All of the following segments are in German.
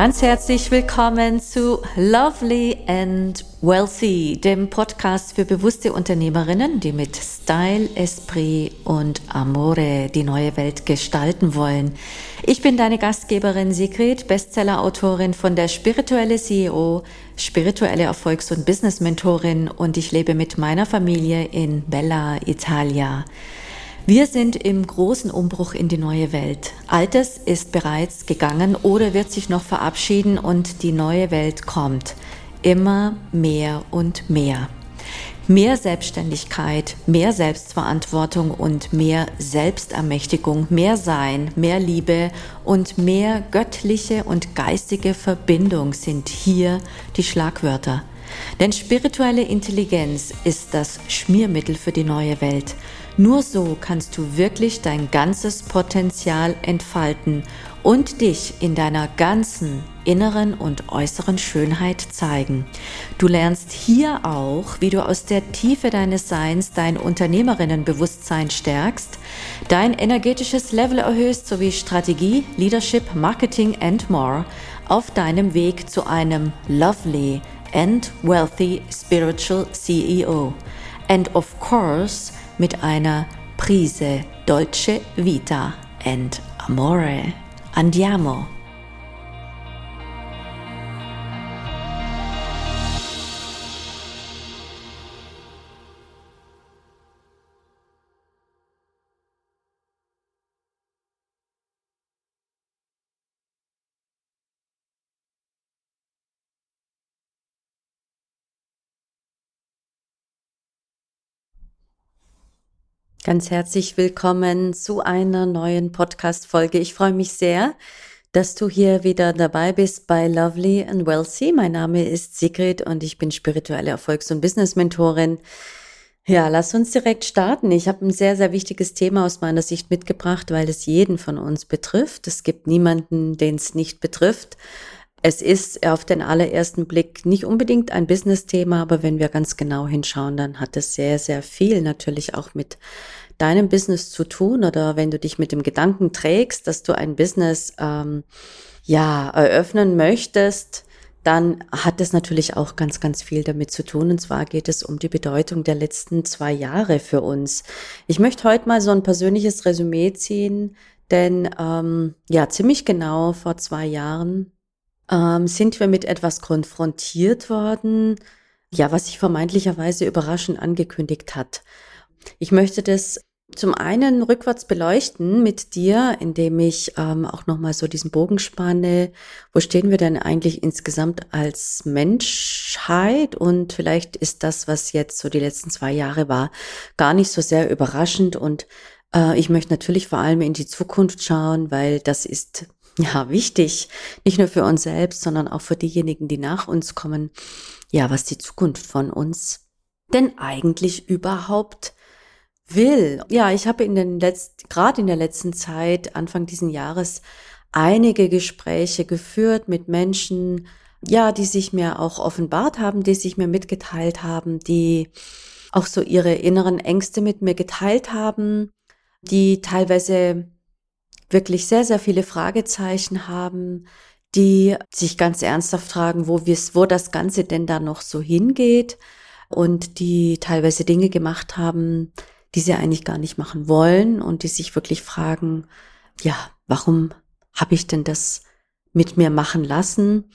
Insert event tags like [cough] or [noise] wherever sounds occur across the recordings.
Ganz herzlich willkommen zu Lovely and Wealthy, dem Podcast für bewusste Unternehmerinnen, die mit Style, Esprit und Amore die neue Welt gestalten wollen. Ich bin deine Gastgeberin Sigrid, Bestseller-Autorin von der Spirituelle CEO, spirituelle Erfolgs- und Business-Mentorin und ich lebe mit meiner Familie in Bella, Italia. Wir sind im großen Umbruch in die neue Welt. Altes ist bereits gegangen oder wird sich noch verabschieden und die neue Welt kommt. Immer mehr und mehr. Mehr Selbstständigkeit, mehr Selbstverantwortung und mehr Selbstermächtigung, mehr Sein, mehr Liebe und mehr göttliche und geistige Verbindung sind hier die Schlagwörter. Denn spirituelle Intelligenz ist das Schmiermittel für die neue Welt. Nur so kannst du wirklich dein ganzes Potenzial entfalten und dich in deiner ganzen inneren und äußeren Schönheit zeigen. Du lernst hier auch, wie du aus der Tiefe deines Seins dein Unternehmerinnenbewusstsein stärkst, dein energetisches Level erhöhst sowie Strategie, Leadership, Marketing and more auf deinem Weg zu einem lovely and wealthy spiritual CEO. And of course, mit einer Prise Dolce Vita and Amore. Andiamo! Ganz herzlich willkommen zu einer neuen Podcast-Folge. Ich freue mich sehr, dass du hier wieder dabei bist bei Lovely and Wealthy. Mein Name ist Sigrid und ich bin spirituelle Erfolgs- und Business-Mentorin. Ja, lass uns direkt starten. Ich habe ein sehr, sehr wichtiges Thema aus meiner Sicht mitgebracht, weil es jeden von uns betrifft. Es gibt niemanden, den es nicht betrifft. Es ist auf den allerersten Blick nicht unbedingt ein Business-Thema, aber wenn wir ganz genau hinschauen, dann hat es sehr, sehr viel natürlich auch mit deinem Business zu tun oder wenn du dich mit dem Gedanken trägst, dass du ein Business ähm, ja eröffnen möchtest, dann hat es natürlich auch ganz, ganz viel damit zu tun. Und zwar geht es um die Bedeutung der letzten zwei Jahre für uns. Ich möchte heute mal so ein persönliches Resümee ziehen, denn ähm, ja, ziemlich genau vor zwei Jahren ähm, sind wir mit etwas konfrontiert worden, ja, was sich vermeintlicherweise überraschend angekündigt hat. Ich möchte das zum einen rückwärts beleuchten mit dir, indem ich ähm, auch nochmal so diesen Bogen spanne. Wo stehen wir denn eigentlich insgesamt als Menschheit? Und vielleicht ist das, was jetzt so die letzten zwei Jahre war, gar nicht so sehr überraschend. Und äh, ich möchte natürlich vor allem in die Zukunft schauen, weil das ist ja, wichtig, nicht nur für uns selbst, sondern auch für diejenigen, die nach uns kommen, ja, was die Zukunft von uns denn eigentlich überhaupt will. Ja, ich habe in den letzten, gerade in der letzten Zeit, Anfang diesen Jahres, einige Gespräche geführt mit Menschen, ja, die sich mir auch offenbart haben, die sich mir mitgeteilt haben, die auch so ihre inneren Ängste mit mir geteilt haben, die teilweise wirklich sehr, sehr viele Fragezeichen haben, die sich ganz ernsthaft fragen, wo, wo das Ganze denn da noch so hingeht und die teilweise Dinge gemacht haben, die sie eigentlich gar nicht machen wollen und die sich wirklich fragen, ja, warum habe ich denn das mit mir machen lassen,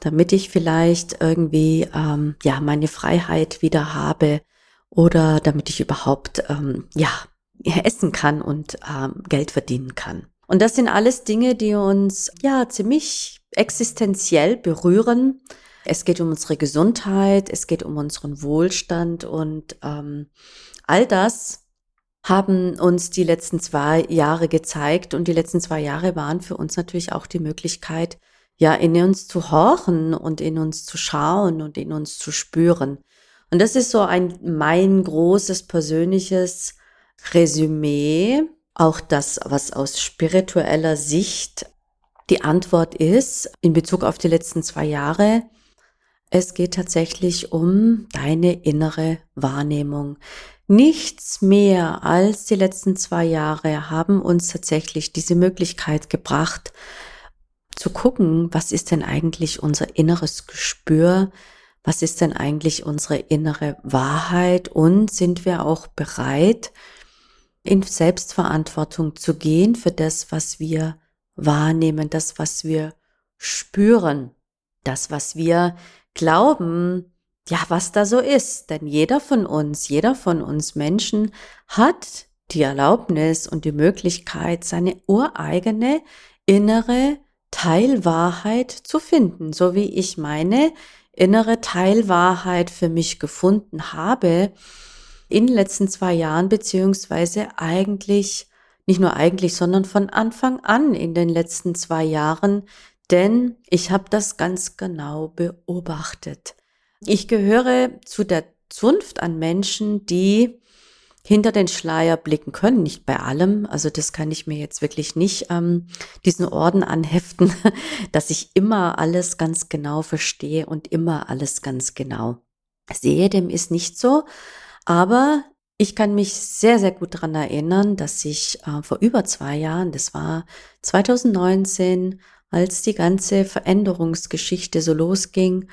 damit ich vielleicht irgendwie ähm, ja meine Freiheit wieder habe oder damit ich überhaupt ähm, ja essen kann und ähm, Geld verdienen kann. Und das sind alles Dinge, die uns ja ziemlich existenziell berühren. Es geht um unsere Gesundheit, es geht um unseren Wohlstand und ähm, all das haben uns die letzten zwei Jahre gezeigt und die letzten zwei Jahre waren für uns natürlich auch die Möglichkeit, ja, in uns zu horchen und in uns zu schauen und in uns zu spüren. Und das ist so ein mein großes persönliches Resümee, auch das, was aus spiritueller Sicht die Antwort ist in Bezug auf die letzten zwei Jahre. Es geht tatsächlich um deine innere Wahrnehmung. Nichts mehr als die letzten zwei Jahre haben uns tatsächlich diese Möglichkeit gebracht, zu gucken, was ist denn eigentlich unser inneres Gespür, was ist denn eigentlich unsere innere Wahrheit und sind wir auch bereit, in Selbstverantwortung zu gehen für das, was wir wahrnehmen, das, was wir spüren, das, was wir glauben, ja, was da so ist. Denn jeder von uns, jeder von uns Menschen hat die Erlaubnis und die Möglichkeit, seine ureigene innere Teilwahrheit zu finden, so wie ich meine innere Teilwahrheit für mich gefunden habe in den letzten zwei Jahren, beziehungsweise eigentlich, nicht nur eigentlich, sondern von Anfang an in den letzten zwei Jahren, denn ich habe das ganz genau beobachtet. Ich gehöre zu der Zunft an Menschen, die hinter den Schleier blicken können, nicht bei allem. Also das kann ich mir jetzt wirklich nicht ähm, diesen Orden anheften, [laughs] dass ich immer alles ganz genau verstehe und immer alles ganz genau sehe. Dem ist nicht so. Aber ich kann mich sehr, sehr gut daran erinnern, dass ich äh, vor über zwei Jahren, das war 2019, als die ganze Veränderungsgeschichte so losging,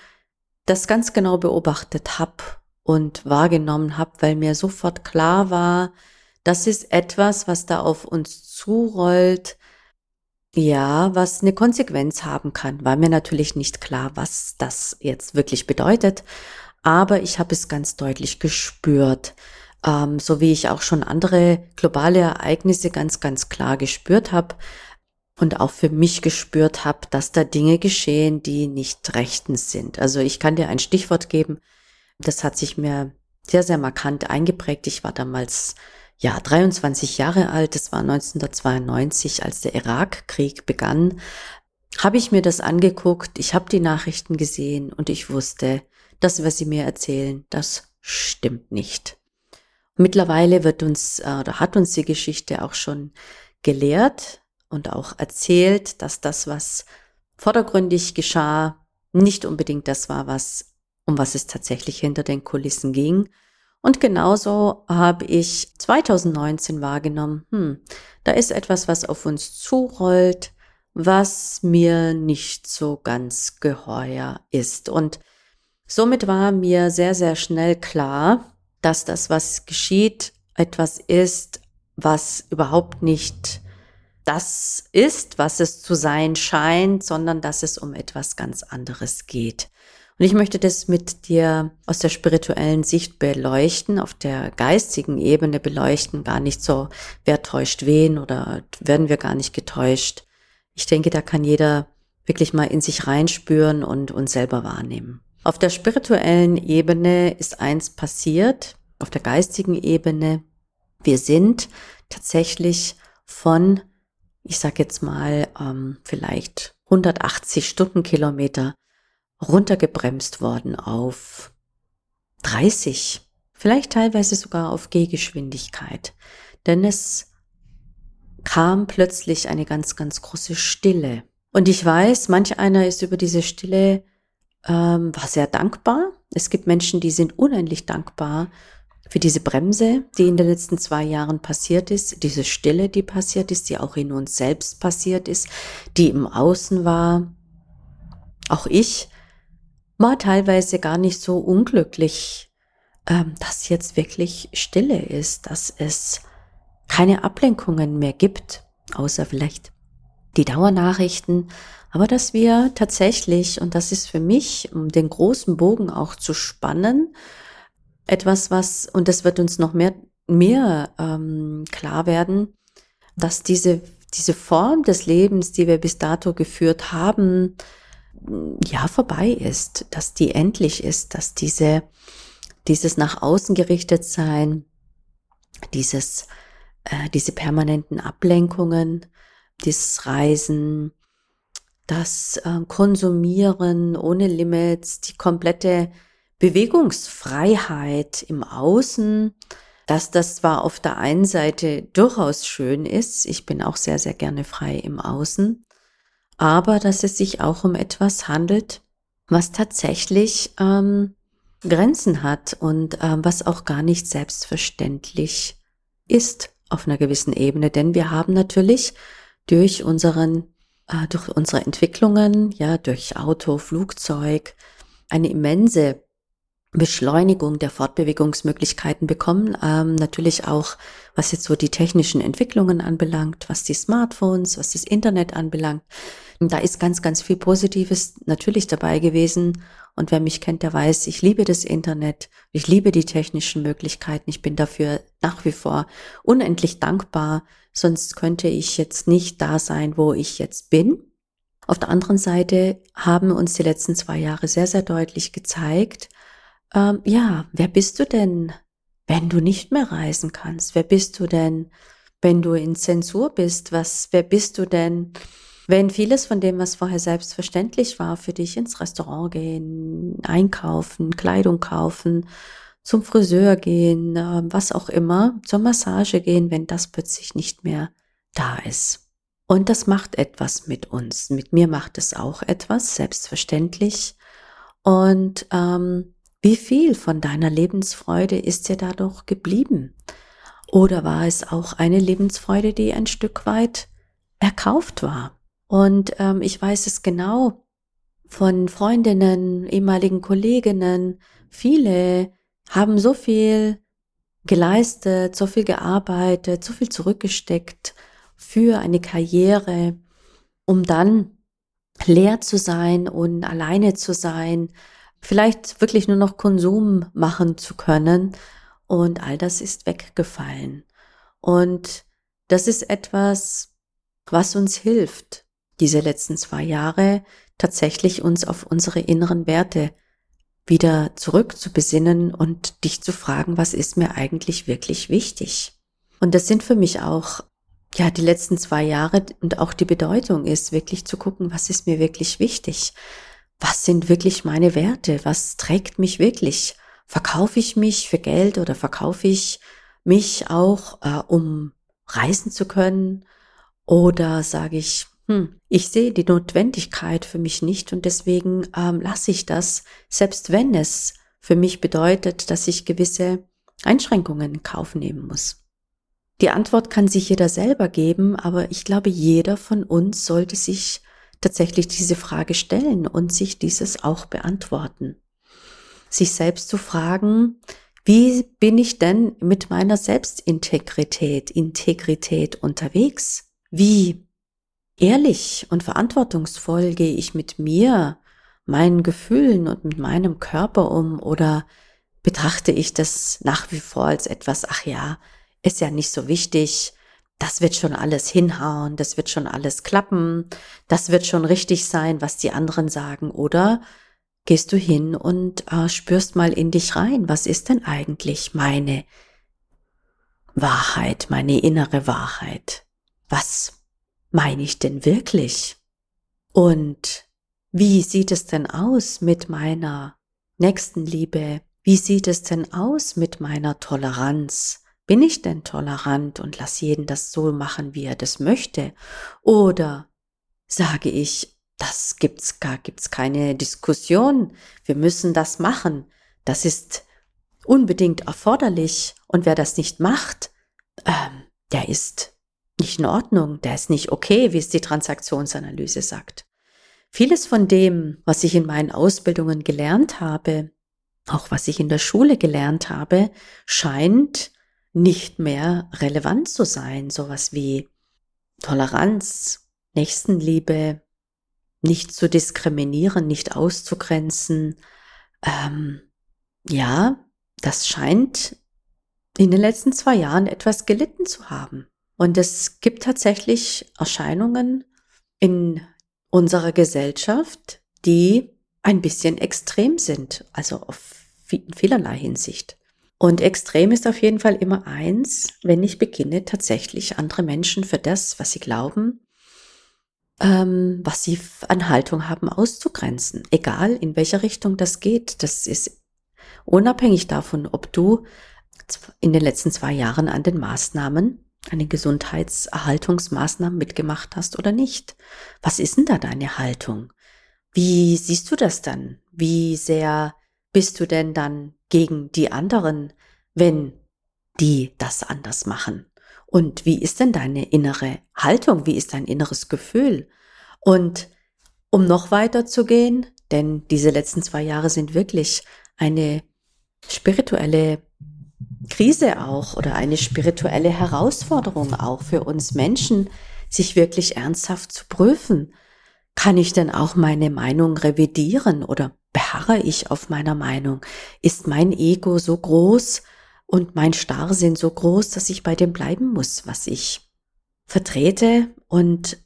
das ganz genau beobachtet habe und wahrgenommen habe, weil mir sofort klar war, das ist etwas, was da auf uns zurollt, ja, was eine Konsequenz haben kann. War mir natürlich nicht klar, was das jetzt wirklich bedeutet, aber ich habe es ganz deutlich gespürt, ähm, so wie ich auch schon andere globale Ereignisse ganz, ganz klar gespürt habe und auch für mich gespürt habe, dass da Dinge geschehen, die nicht rechtens sind. Also ich kann dir ein Stichwort geben, das hat sich mir sehr, sehr markant eingeprägt. Ich war damals ja 23 Jahre alt. Das war 1992, als der Irakkrieg begann. Habe ich mir das angeguckt, ich habe die Nachrichten gesehen und ich wusste, das, was sie mir erzählen, das stimmt nicht. Mittlerweile wird uns äh, oder hat uns die Geschichte auch schon gelehrt und auch erzählt, dass das, was vordergründig geschah, nicht unbedingt das war, was um was es tatsächlich hinter den Kulissen ging. Und genauso habe ich 2019 wahrgenommen, hm, da ist etwas, was auf uns zurollt, was mir nicht so ganz geheuer ist. Und somit war mir sehr, sehr schnell klar, dass das, was geschieht, etwas ist, was überhaupt nicht das ist, was es zu sein scheint, sondern dass es um etwas ganz anderes geht. Und ich möchte das mit dir aus der spirituellen Sicht beleuchten, auf der geistigen Ebene beleuchten, gar nicht so, wer täuscht wen oder werden wir gar nicht getäuscht. Ich denke, da kann jeder wirklich mal in sich reinspüren und uns selber wahrnehmen. Auf der spirituellen Ebene ist eins passiert, auf der geistigen Ebene. Wir sind tatsächlich von, ich sag jetzt mal, ähm, vielleicht 180 Stundenkilometer runtergebremst worden auf 30, vielleicht teilweise sogar auf Gehgeschwindigkeit. Denn es kam plötzlich eine ganz, ganz große Stille. Und ich weiß, manch einer ist über diese Stille, ähm, war sehr dankbar. Es gibt Menschen, die sind unendlich dankbar für diese Bremse, die in den letzten zwei Jahren passiert ist, diese Stille, die passiert ist, die auch in uns selbst passiert ist, die im Außen war. Auch ich war teilweise gar nicht so unglücklich, ähm, dass jetzt wirklich Stille ist, dass es keine Ablenkungen mehr gibt, außer vielleicht die Dauernachrichten, aber dass wir tatsächlich, und das ist für mich, um den großen Bogen auch zu spannen, etwas, was, und das wird uns noch mehr, mehr ähm, klar werden, dass diese, diese Form des Lebens, die wir bis dato geführt haben, ja vorbei ist, dass die endlich ist, dass diese dieses nach außen gerichtet sein, dieses äh, diese permanenten Ablenkungen, dieses Reisen, das äh, Konsumieren ohne Limits, die komplette Bewegungsfreiheit im Außen, dass das zwar auf der einen Seite durchaus schön ist, ich bin auch sehr, sehr gerne frei im Außen, aber dass es sich auch um etwas handelt, was tatsächlich ähm, Grenzen hat und ähm, was auch gar nicht selbstverständlich ist auf einer gewissen Ebene. Denn wir haben natürlich durch unseren äh, durch unsere Entwicklungen, ja, durch Auto, Flugzeug, eine immense Beschleunigung der Fortbewegungsmöglichkeiten bekommen. Ähm, natürlich auch, was jetzt so die technischen Entwicklungen anbelangt, was die Smartphones, was das Internet anbelangt. Da ist ganz, ganz viel Positives natürlich dabei gewesen. Und wer mich kennt, der weiß, ich liebe das Internet, ich liebe die technischen Möglichkeiten. Ich bin dafür nach wie vor unendlich dankbar. Sonst könnte ich jetzt nicht da sein, wo ich jetzt bin. Auf der anderen Seite haben uns die letzten zwei Jahre sehr, sehr deutlich gezeigt, ähm, ja, wer bist du denn, wenn du nicht mehr reisen kannst? Wer bist du denn, wenn du in Zensur bist? Was, wer bist du denn, wenn vieles von dem, was vorher selbstverständlich war, für dich ins Restaurant gehen, einkaufen, Kleidung kaufen, zum Friseur gehen, äh, was auch immer, zur Massage gehen, wenn das plötzlich nicht mehr da ist. Und das macht etwas mit uns. Mit mir macht es auch etwas, selbstverständlich. Und ähm, wie viel von deiner Lebensfreude ist dir dadurch geblieben? Oder war es auch eine Lebensfreude, die ein Stück weit erkauft war? Und ähm, ich weiß es genau von Freundinnen, ehemaligen Kolleginnen. Viele haben so viel geleistet, so viel gearbeitet, so viel zurückgesteckt für eine Karriere, um dann leer zu sein und alleine zu sein, vielleicht wirklich nur noch Konsum machen zu können. Und all das ist weggefallen. Und das ist etwas, was uns hilft, diese letzten zwei Jahre tatsächlich uns auf unsere inneren Werte wieder zurückzubesinnen und dich zu fragen, was ist mir eigentlich wirklich wichtig? Und das sind für mich auch, ja, die letzten zwei Jahre und auch die Bedeutung ist, wirklich zu gucken, was ist mir wirklich wichtig? Was sind wirklich meine Werte? Was trägt mich wirklich? Verkaufe ich mich für Geld oder verkaufe ich mich auch, äh, um reisen zu können? Oder sage ich, hm, ich sehe die Notwendigkeit für mich nicht und deswegen ähm, lasse ich das, selbst wenn es für mich bedeutet, dass ich gewisse Einschränkungen in Kauf nehmen muss. Die Antwort kann sich jeder selber geben, aber ich glaube, jeder von uns sollte sich tatsächlich diese Frage stellen und sich dieses auch beantworten. Sich selbst zu fragen, wie bin ich denn mit meiner Selbstintegrität, Integrität unterwegs? Wie ehrlich und verantwortungsvoll gehe ich mit mir, meinen Gefühlen und mit meinem Körper um oder betrachte ich das nach wie vor als etwas, ach ja, ist ja nicht so wichtig, das wird schon alles hinhauen, das wird schon alles klappen, das wird schon richtig sein, was die anderen sagen, oder gehst du hin und äh, spürst mal in dich rein, was ist denn eigentlich meine Wahrheit, meine innere Wahrheit? Was meine ich denn wirklich? Und wie sieht es denn aus mit meiner Nächstenliebe? Wie sieht es denn aus mit meiner Toleranz? Bin ich denn tolerant und lass jeden das so machen, wie er das möchte? Oder sage ich, das gibt's gar, gibt's keine Diskussion. Wir müssen das machen. Das ist unbedingt erforderlich. Und wer das nicht macht, ähm, der ist nicht in Ordnung. Der ist nicht okay, wie es die Transaktionsanalyse sagt. Vieles von dem, was ich in meinen Ausbildungen gelernt habe, auch was ich in der Schule gelernt habe, scheint nicht mehr relevant zu sein. Sowas wie Toleranz, Nächstenliebe, nicht zu diskriminieren, nicht auszugrenzen. Ähm, ja, das scheint in den letzten zwei Jahren etwas gelitten zu haben. Und es gibt tatsächlich Erscheinungen in unserer Gesellschaft, die ein bisschen extrem sind, also auf vielerlei Hinsicht. Und extrem ist auf jeden Fall immer eins, wenn ich beginne, tatsächlich andere Menschen für das, was sie glauben, ähm, was sie an Haltung haben, auszugrenzen. Egal, in welcher Richtung das geht. Das ist unabhängig davon, ob du in den letzten zwei Jahren an den Maßnahmen, an den Gesundheitserhaltungsmaßnahmen mitgemacht hast oder nicht. Was ist denn da deine Haltung? Wie siehst du das dann? Wie sehr bist du denn dann gegen die anderen, wenn die das anders machen? Und wie ist denn deine innere Haltung? Wie ist dein inneres Gefühl? Und um noch weiter zu gehen, denn diese letzten zwei Jahre sind wirklich eine spirituelle Krise auch oder eine spirituelle Herausforderung auch für uns Menschen, sich wirklich ernsthaft zu prüfen. Kann ich denn auch meine Meinung revidieren oder beharre ich auf meiner Meinung? Ist mein Ego so groß und mein Starrsinn so groß, dass ich bei dem bleiben muss, was ich vertrete und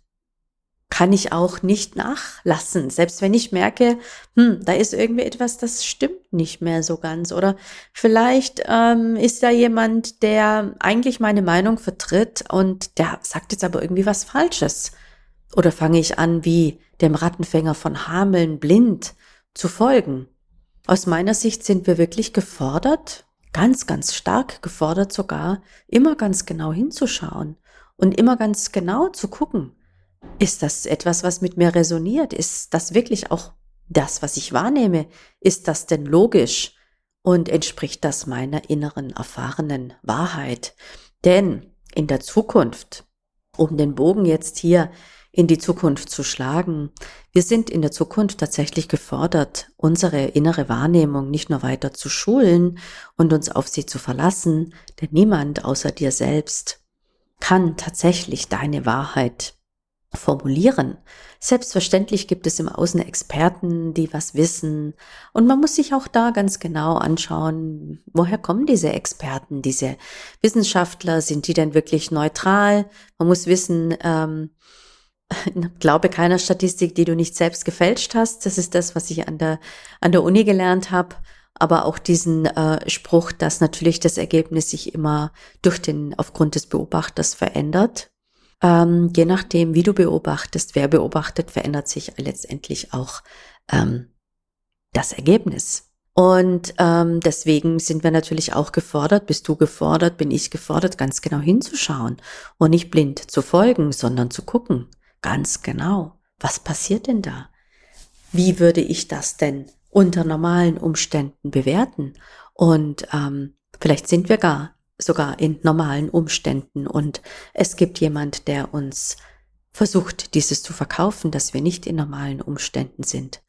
kann ich auch nicht nachlassen. Selbst wenn ich merke, hm, da ist irgendwie etwas, das stimmt nicht mehr so ganz. Oder vielleicht ähm, ist da jemand, der eigentlich meine Meinung vertritt und der sagt jetzt aber irgendwie was Falsches. Oder fange ich an, wie dem Rattenfänger von Hameln blind zu folgen? Aus meiner Sicht sind wir wirklich gefordert, ganz, ganz stark gefordert sogar, immer ganz genau hinzuschauen und immer ganz genau zu gucken, ist das etwas, was mit mir resoniert? Ist das wirklich auch das, was ich wahrnehme? Ist das denn logisch? Und entspricht das meiner inneren erfahrenen Wahrheit? Denn in der Zukunft, um den Bogen jetzt hier in die Zukunft zu schlagen. Wir sind in der Zukunft tatsächlich gefordert, unsere innere Wahrnehmung nicht nur weiter zu schulen und uns auf sie zu verlassen, denn niemand außer dir selbst kann tatsächlich deine Wahrheit formulieren. Selbstverständlich gibt es im Außen Experten, die was wissen. Und man muss sich auch da ganz genau anschauen, woher kommen diese Experten, diese Wissenschaftler, sind die denn wirklich neutral? Man muss wissen, ähm, [laughs] glaube keiner Statistik, die du nicht selbst gefälscht hast. Das ist das, was ich an der, an der Uni gelernt habe. Aber auch diesen äh, Spruch, dass natürlich das Ergebnis sich immer durch den, aufgrund des Beobachters verändert. Ähm, je nachdem, wie du beobachtest, wer beobachtet, verändert sich letztendlich auch ähm, das Ergebnis. Und ähm, deswegen sind wir natürlich auch gefordert, bist du gefordert, bin ich gefordert, ganz genau hinzuschauen und nicht blind zu folgen, sondern zu gucken, ganz genau, was passiert denn da? Wie würde ich das denn unter normalen Umständen bewerten? Und ähm, vielleicht sind wir gar sogar in normalen Umständen. Und es gibt jemand, der uns versucht, dieses zu verkaufen, dass wir nicht in normalen Umständen sind.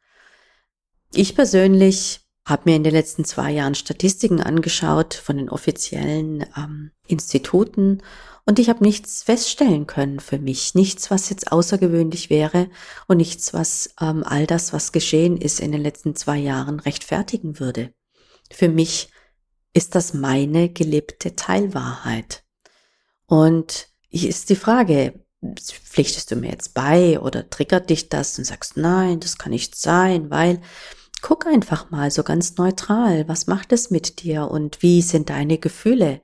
Ich persönlich habe mir in den letzten zwei Jahren Statistiken angeschaut von den offiziellen ähm, Instituten und ich habe nichts feststellen können für mich, nichts, was jetzt außergewöhnlich wäre und nichts, was ähm, all das, was geschehen ist in den letzten zwei Jahren, rechtfertigen würde. Für mich ist das meine gelebte Teilwahrheit? Und hier ist die Frage, pflichtest du mir jetzt bei oder triggert dich das und sagst, nein, das kann nicht sein, weil guck einfach mal so ganz neutral, was macht es mit dir und wie sind deine Gefühle?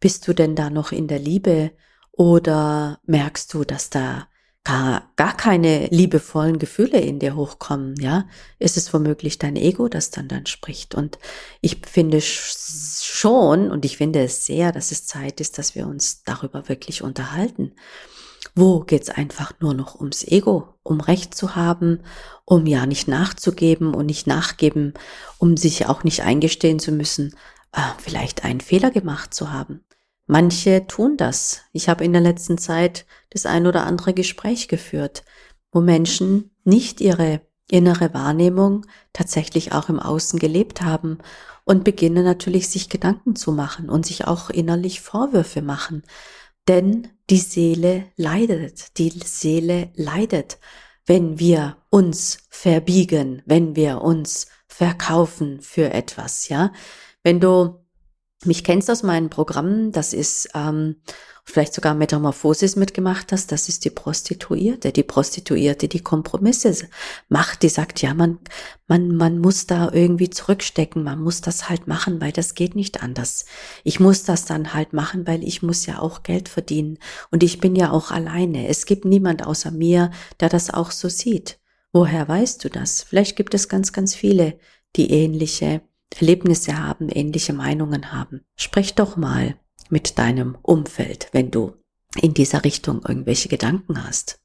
Bist du denn da noch in der Liebe oder merkst du, dass da gar, gar keine liebevollen Gefühle in dir hochkommen, ja, ist es womöglich dein Ego, das dann dann spricht. Und ich finde schon, und ich finde es sehr, dass es Zeit ist, dass wir uns darüber wirklich unterhalten. Wo geht's einfach nur noch ums Ego, um Recht zu haben, um ja nicht nachzugeben und nicht nachgeben, um sich auch nicht eingestehen zu müssen, äh, vielleicht einen Fehler gemacht zu haben. Manche tun das. Ich habe in der letzten Zeit das ein oder andere Gespräch geführt, wo Menschen nicht ihre innere Wahrnehmung tatsächlich auch im Außen gelebt haben und beginnen natürlich sich Gedanken zu machen und sich auch innerlich Vorwürfe machen. Denn die Seele leidet, die Seele leidet, wenn wir uns verbiegen, wenn wir uns verkaufen für etwas, ja. Wenn du mich kennst aus meinen Programmen, das ist ähm, vielleicht sogar Metamorphosis mitgemacht hast, das ist die Prostituierte, die Prostituierte, die Kompromisse macht, die sagt, ja, man, man, man muss da irgendwie zurückstecken, man muss das halt machen, weil das geht nicht anders. Ich muss das dann halt machen, weil ich muss ja auch Geld verdienen und ich bin ja auch alleine. Es gibt niemand außer mir, der das auch so sieht. Woher weißt du das? Vielleicht gibt es ganz, ganz viele, die ähnliche Erlebnisse haben, ähnliche Meinungen haben. Sprich doch mal mit deinem Umfeld, wenn du in dieser Richtung irgendwelche Gedanken hast.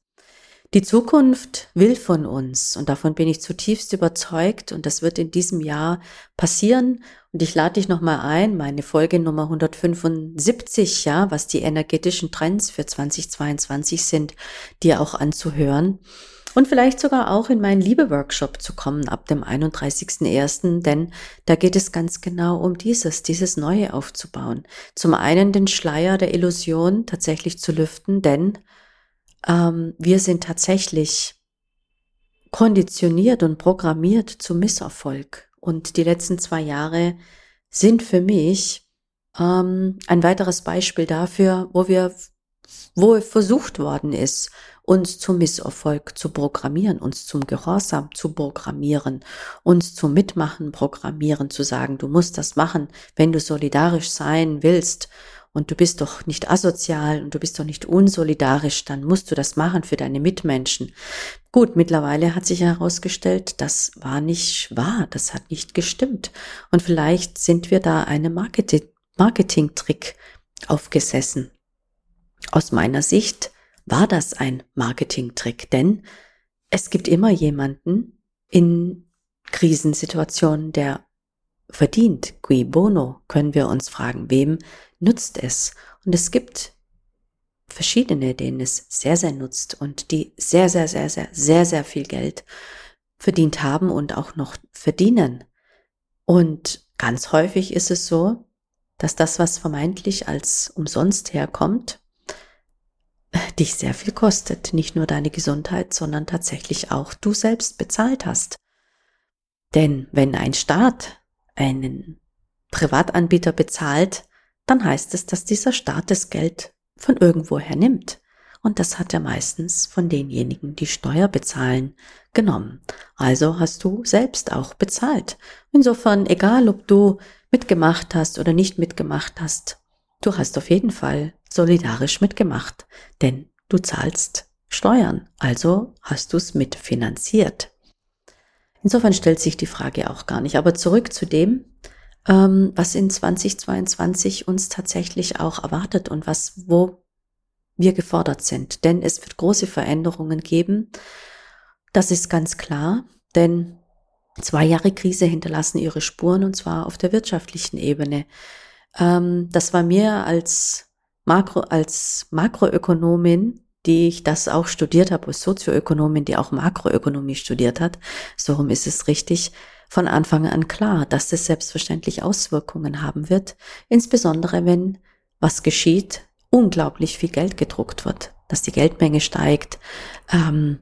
Die Zukunft will von uns und davon bin ich zutiefst überzeugt und das wird in diesem Jahr passieren und ich lade dich nochmal ein, meine Folge Nummer 175, ja, was die energetischen Trends für 2022 sind, dir auch anzuhören. Und vielleicht sogar auch in meinen Liebe-Workshop zu kommen ab dem 31.01., denn da geht es ganz genau um dieses, dieses Neue aufzubauen. Zum einen den Schleier der Illusion tatsächlich zu lüften, denn ähm, wir sind tatsächlich konditioniert und programmiert zu Misserfolg. Und die letzten zwei Jahre sind für mich ähm, ein weiteres Beispiel dafür, wo wir, wo versucht worden ist, uns zum Misserfolg zu programmieren, uns zum Gehorsam zu programmieren, uns zum Mitmachen programmieren, zu sagen, du musst das machen, wenn du solidarisch sein willst und du bist doch nicht asozial und du bist doch nicht unsolidarisch, dann musst du das machen für deine Mitmenschen. Gut, mittlerweile hat sich herausgestellt, das war nicht wahr, das hat nicht gestimmt. Und vielleicht sind wir da einem Marketing, Marketing-Trick aufgesessen. Aus meiner Sicht war das ein Marketing-Trick, denn es gibt immer jemanden in Krisensituationen, der verdient. Qui bono, können wir uns fragen, wem nutzt es? Und es gibt verschiedene, denen es sehr, sehr nutzt und die sehr, sehr, sehr, sehr, sehr, sehr viel Geld verdient haben und auch noch verdienen. Und ganz häufig ist es so, dass das, was vermeintlich als umsonst herkommt, dich sehr viel kostet. Nicht nur deine Gesundheit, sondern tatsächlich auch du selbst bezahlt hast. Denn wenn ein Staat einen Privatanbieter bezahlt, dann heißt es, dass dieser Staat das Geld von irgendwoher nimmt. Und das hat er meistens von denjenigen, die Steuer bezahlen, genommen. Also hast du selbst auch bezahlt. Insofern, egal ob du mitgemacht hast oder nicht mitgemacht hast, du hast auf jeden Fall solidarisch mitgemacht, denn du zahlst Steuern, also hast du es mitfinanziert. Insofern stellt sich die Frage auch gar nicht. Aber zurück zu dem, ähm, was in 2022 uns tatsächlich auch erwartet und was, wo wir gefordert sind. Denn es wird große Veränderungen geben. Das ist ganz klar, denn zwei Jahre Krise hinterlassen ihre Spuren und zwar auf der wirtschaftlichen Ebene. Ähm, das war mir als Makro, als Makroökonomin, die ich das auch studiert habe, als Sozioökonomin, die auch Makroökonomie studiert hat, so rum ist es richtig, von Anfang an klar, dass es selbstverständlich Auswirkungen haben wird, insbesondere wenn was geschieht, unglaublich viel Geld gedruckt wird, dass die Geldmenge steigt ähm,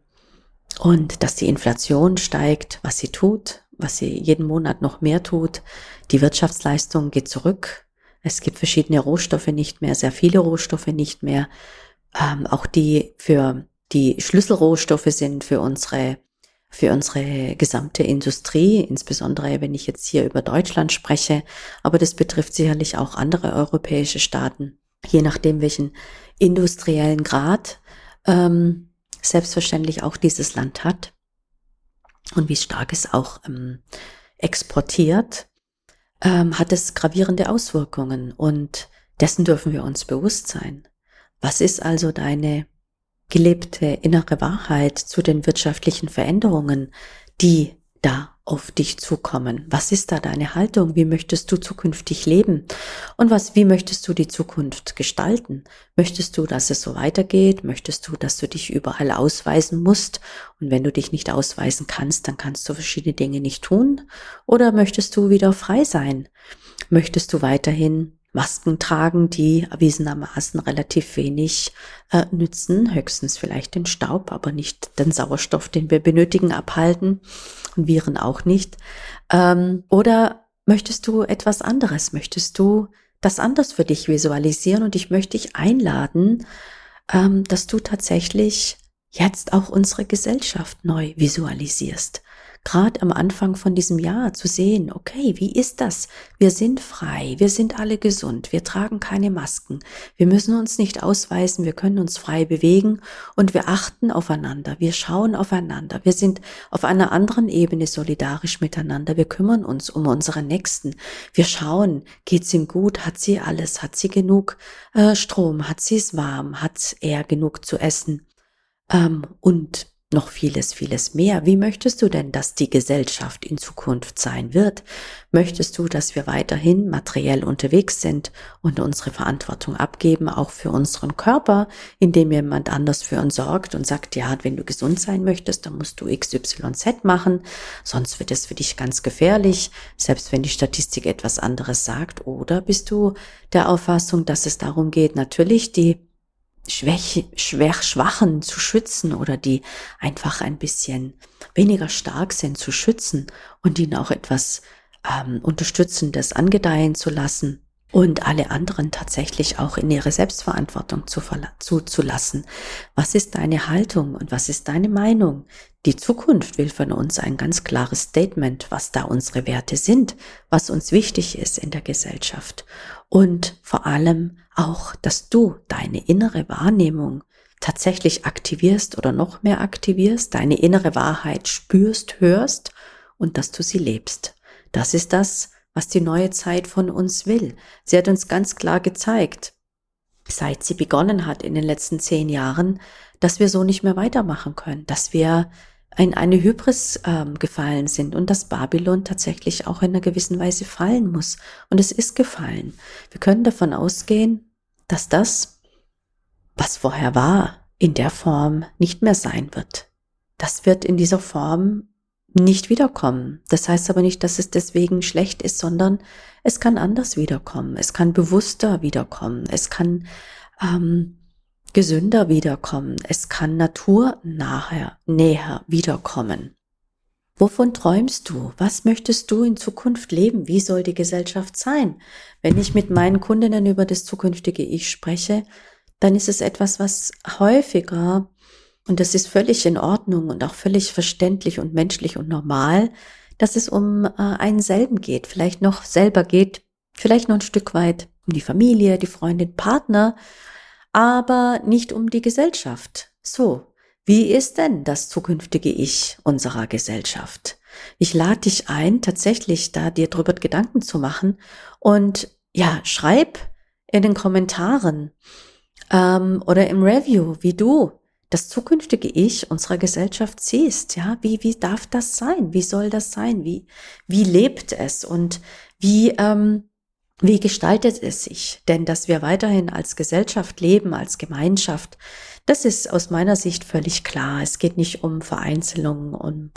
und dass die Inflation steigt, was sie tut, was sie jeden Monat noch mehr tut. Die Wirtschaftsleistung geht zurück. Es gibt verschiedene Rohstoffe nicht mehr, sehr viele Rohstoffe nicht mehr, ähm, auch die für die Schlüsselrohstoffe sind für unsere für unsere gesamte Industrie, insbesondere wenn ich jetzt hier über Deutschland spreche, aber das betrifft sicherlich auch andere europäische Staaten, je nachdem welchen industriellen Grad ähm, selbstverständlich auch dieses Land hat und wie stark es auch ähm, exportiert, ähm, hat es gravierende Auswirkungen und dessen dürfen wir uns bewusst sein. Was ist also deine gelebte innere Wahrheit zu den wirtschaftlichen Veränderungen, die da auf dich zukommen? Was ist da deine Haltung? Wie möchtest du zukünftig leben? Und was, wie möchtest du die Zukunft gestalten? Möchtest du, dass es so weitergeht? Möchtest du, dass du dich überall ausweisen musst? Und wenn du dich nicht ausweisen kannst, dann kannst du verschiedene Dinge nicht tun? Oder möchtest du wieder frei sein? Möchtest du weiterhin Masken tragen, die erwiesenermaßen relativ wenig äh, nützen, höchstens vielleicht den Staub, aber nicht den Sauerstoff, den wir benötigen, abhalten und Viren auch nicht. Ähm, oder möchtest du etwas anderes? Möchtest du das anders für dich visualisieren? Und ich möchte dich einladen, ähm, dass du tatsächlich jetzt auch unsere Gesellschaft neu visualisierst gerade am Anfang von diesem Jahr zu sehen, okay, wie ist das? Wir sind frei, wir sind alle gesund, wir tragen keine Masken, wir müssen uns nicht ausweisen, wir können uns frei bewegen und wir achten aufeinander, wir schauen aufeinander, wir sind auf einer anderen Ebene solidarisch miteinander, wir kümmern uns um unsere Nächsten, wir schauen, geht's ihm gut, hat sie alles, hat sie genug äh, Strom, hat sie es warm, hat er genug zu essen ähm, und noch vieles, vieles mehr. Wie möchtest du denn, dass die Gesellschaft in Zukunft sein wird? Möchtest du, dass wir weiterhin materiell unterwegs sind und unsere Verantwortung abgeben, auch für unseren Körper, indem jemand anders für uns sorgt und sagt, ja, wenn du gesund sein möchtest, dann musst du XYZ machen, sonst wird es für dich ganz gefährlich, selbst wenn die Statistik etwas anderes sagt. Oder bist du der Auffassung, dass es darum geht, natürlich die Schwäche, schwer Schwachen zu schützen oder die einfach ein bisschen weniger stark sind zu schützen und ihnen auch etwas ähm, Unterstützendes angedeihen zu lassen und alle anderen tatsächlich auch in ihre Selbstverantwortung zu, zuzulassen. Was ist deine Haltung und was ist deine Meinung? Die Zukunft will von uns ein ganz klares Statement, was da unsere Werte sind, was uns wichtig ist in der Gesellschaft und vor allem auch, dass du deine innere Wahrnehmung tatsächlich aktivierst oder noch mehr aktivierst, deine innere Wahrheit spürst, hörst und dass du sie lebst. Das ist das, was die neue Zeit von uns will. Sie hat uns ganz klar gezeigt, seit sie begonnen hat in den letzten zehn Jahren, dass wir so nicht mehr weitermachen können, dass wir in eine Hybris ähm, gefallen sind und dass Babylon tatsächlich auch in einer gewissen Weise fallen muss. Und es ist gefallen. Wir können davon ausgehen, dass das, was vorher war, in der Form nicht mehr sein wird. Das wird in dieser Form nicht wiederkommen. Das heißt aber nicht, dass es deswegen schlecht ist, sondern es kann anders wiederkommen. Es kann bewusster wiederkommen. Es kann ähm, gesünder wiederkommen. Es kann naturnäher näher wiederkommen. Wovon träumst du? Was möchtest du in Zukunft leben? Wie soll die Gesellschaft sein? Wenn ich mit meinen Kundinnen über das zukünftige Ich spreche, dann ist es etwas, was häufiger, und das ist völlig in Ordnung und auch völlig verständlich und menschlich und normal, dass es um äh, einen selben geht, vielleicht noch selber geht, vielleicht noch ein Stück weit um die Familie, die Freundin, Partner aber nicht um die Gesellschaft. So, wie ist denn das zukünftige Ich unserer Gesellschaft? Ich lade dich ein, tatsächlich da dir drüber Gedanken zu machen und ja, schreib in den Kommentaren ähm, oder im Review, wie du das zukünftige Ich unserer Gesellschaft siehst. Ja, wie, wie darf das sein? Wie soll das sein? Wie, wie lebt es? Und wie, ähm, wie gestaltet es sich? Denn dass wir weiterhin als Gesellschaft leben, als Gemeinschaft, das ist aus meiner Sicht völlig klar. Es geht nicht um Vereinzelung, um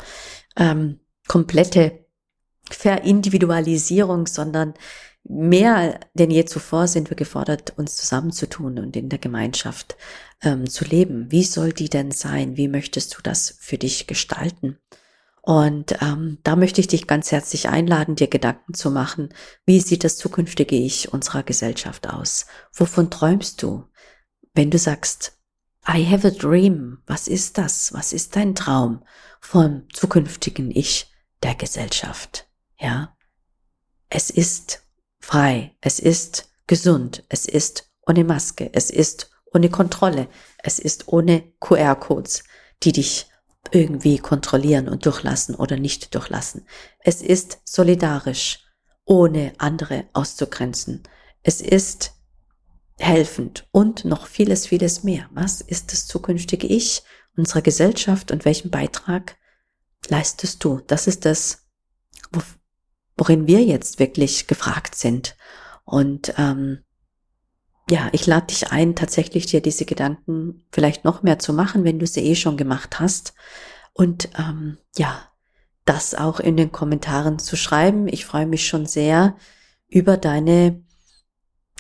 ähm, komplette Verindividualisierung, sondern mehr denn je zuvor sind wir gefordert, uns zusammenzutun und in der Gemeinschaft ähm, zu leben. Wie soll die denn sein? Wie möchtest du das für dich gestalten? Und ähm, da möchte ich dich ganz herzlich einladen, dir Gedanken zu machen, wie sieht das zukünftige Ich unserer Gesellschaft aus? Wovon träumst du? Wenn du sagst, I have a dream, was ist das? Was ist dein Traum vom zukünftigen Ich der Gesellschaft? Ja, es ist frei, es ist gesund, es ist ohne Maske, es ist ohne Kontrolle, es ist ohne QR-Codes, die dich irgendwie kontrollieren und durchlassen oder nicht durchlassen. Es ist solidarisch, ohne andere auszugrenzen. Es ist helfend und noch vieles, vieles mehr. Was ist das zukünftige Ich unserer Gesellschaft und welchen Beitrag leistest du? Das ist das, worin wir jetzt wirklich gefragt sind. Und ähm, ja, ich lade dich ein, tatsächlich dir diese Gedanken vielleicht noch mehr zu machen, wenn du sie eh schon gemacht hast. Und ähm, ja, das auch in den Kommentaren zu schreiben. Ich freue mich schon sehr über deine,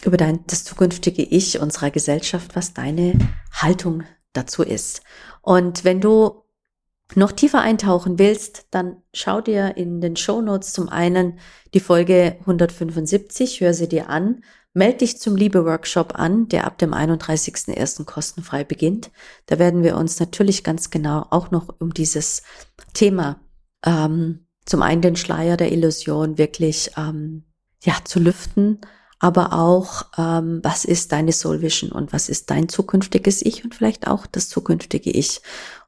über dein, das zukünftige Ich unserer Gesellschaft, was deine Haltung dazu ist. Und wenn du noch tiefer eintauchen willst, dann schau dir in den Show Notes zum einen die Folge 175, hör sie dir an Meld dich zum Liebe-Workshop an, der ab dem 31.01. kostenfrei beginnt. Da werden wir uns natürlich ganz genau auch noch um dieses Thema, ähm, zum einen den Schleier der Illusion wirklich ähm, ja zu lüften, aber auch, ähm, was ist deine Soul Vision und was ist dein zukünftiges Ich und vielleicht auch das zukünftige Ich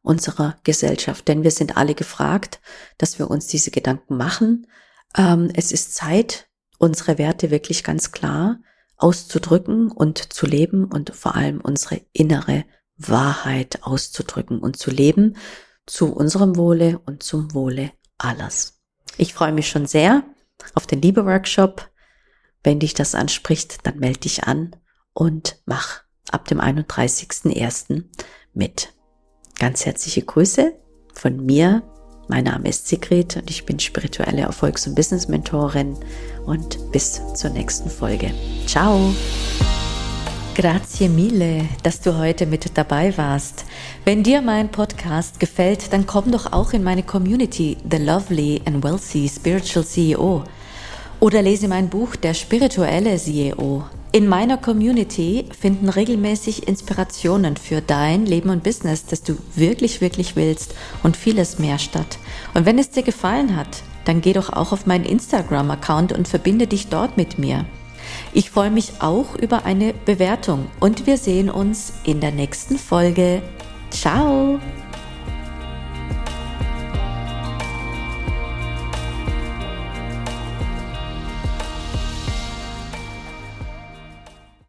unserer Gesellschaft. Denn wir sind alle gefragt, dass wir uns diese Gedanken machen. Ähm, es ist Zeit, unsere Werte wirklich ganz klar auszudrücken und zu leben und vor allem unsere innere Wahrheit auszudrücken und zu leben. zu unserem Wohle und zum Wohle alles. Ich freue mich schon sehr auf den Liebe-Workshop. Wenn dich das anspricht, dann melde dich an und mach ab dem 31.01. mit. Ganz herzliche Grüße von mir. Mein Name ist Sigrid und ich bin spirituelle Erfolgs- und Business-Mentorin und bis zur nächsten Folge. Ciao! Grazie mille, dass du heute mit dabei warst. Wenn dir mein Podcast gefällt, dann komm doch auch in meine Community, The Lovely and Wealthy Spiritual CEO. Oder lese mein Buch Der spirituelle CEO. In meiner Community finden regelmäßig Inspirationen für dein Leben und Business, das du wirklich, wirklich willst und vieles mehr statt. Und wenn es dir gefallen hat, dann geh doch auch auf meinen Instagram-Account und verbinde dich dort mit mir. Ich freue mich auch über eine Bewertung und wir sehen uns in der nächsten Folge. Ciao!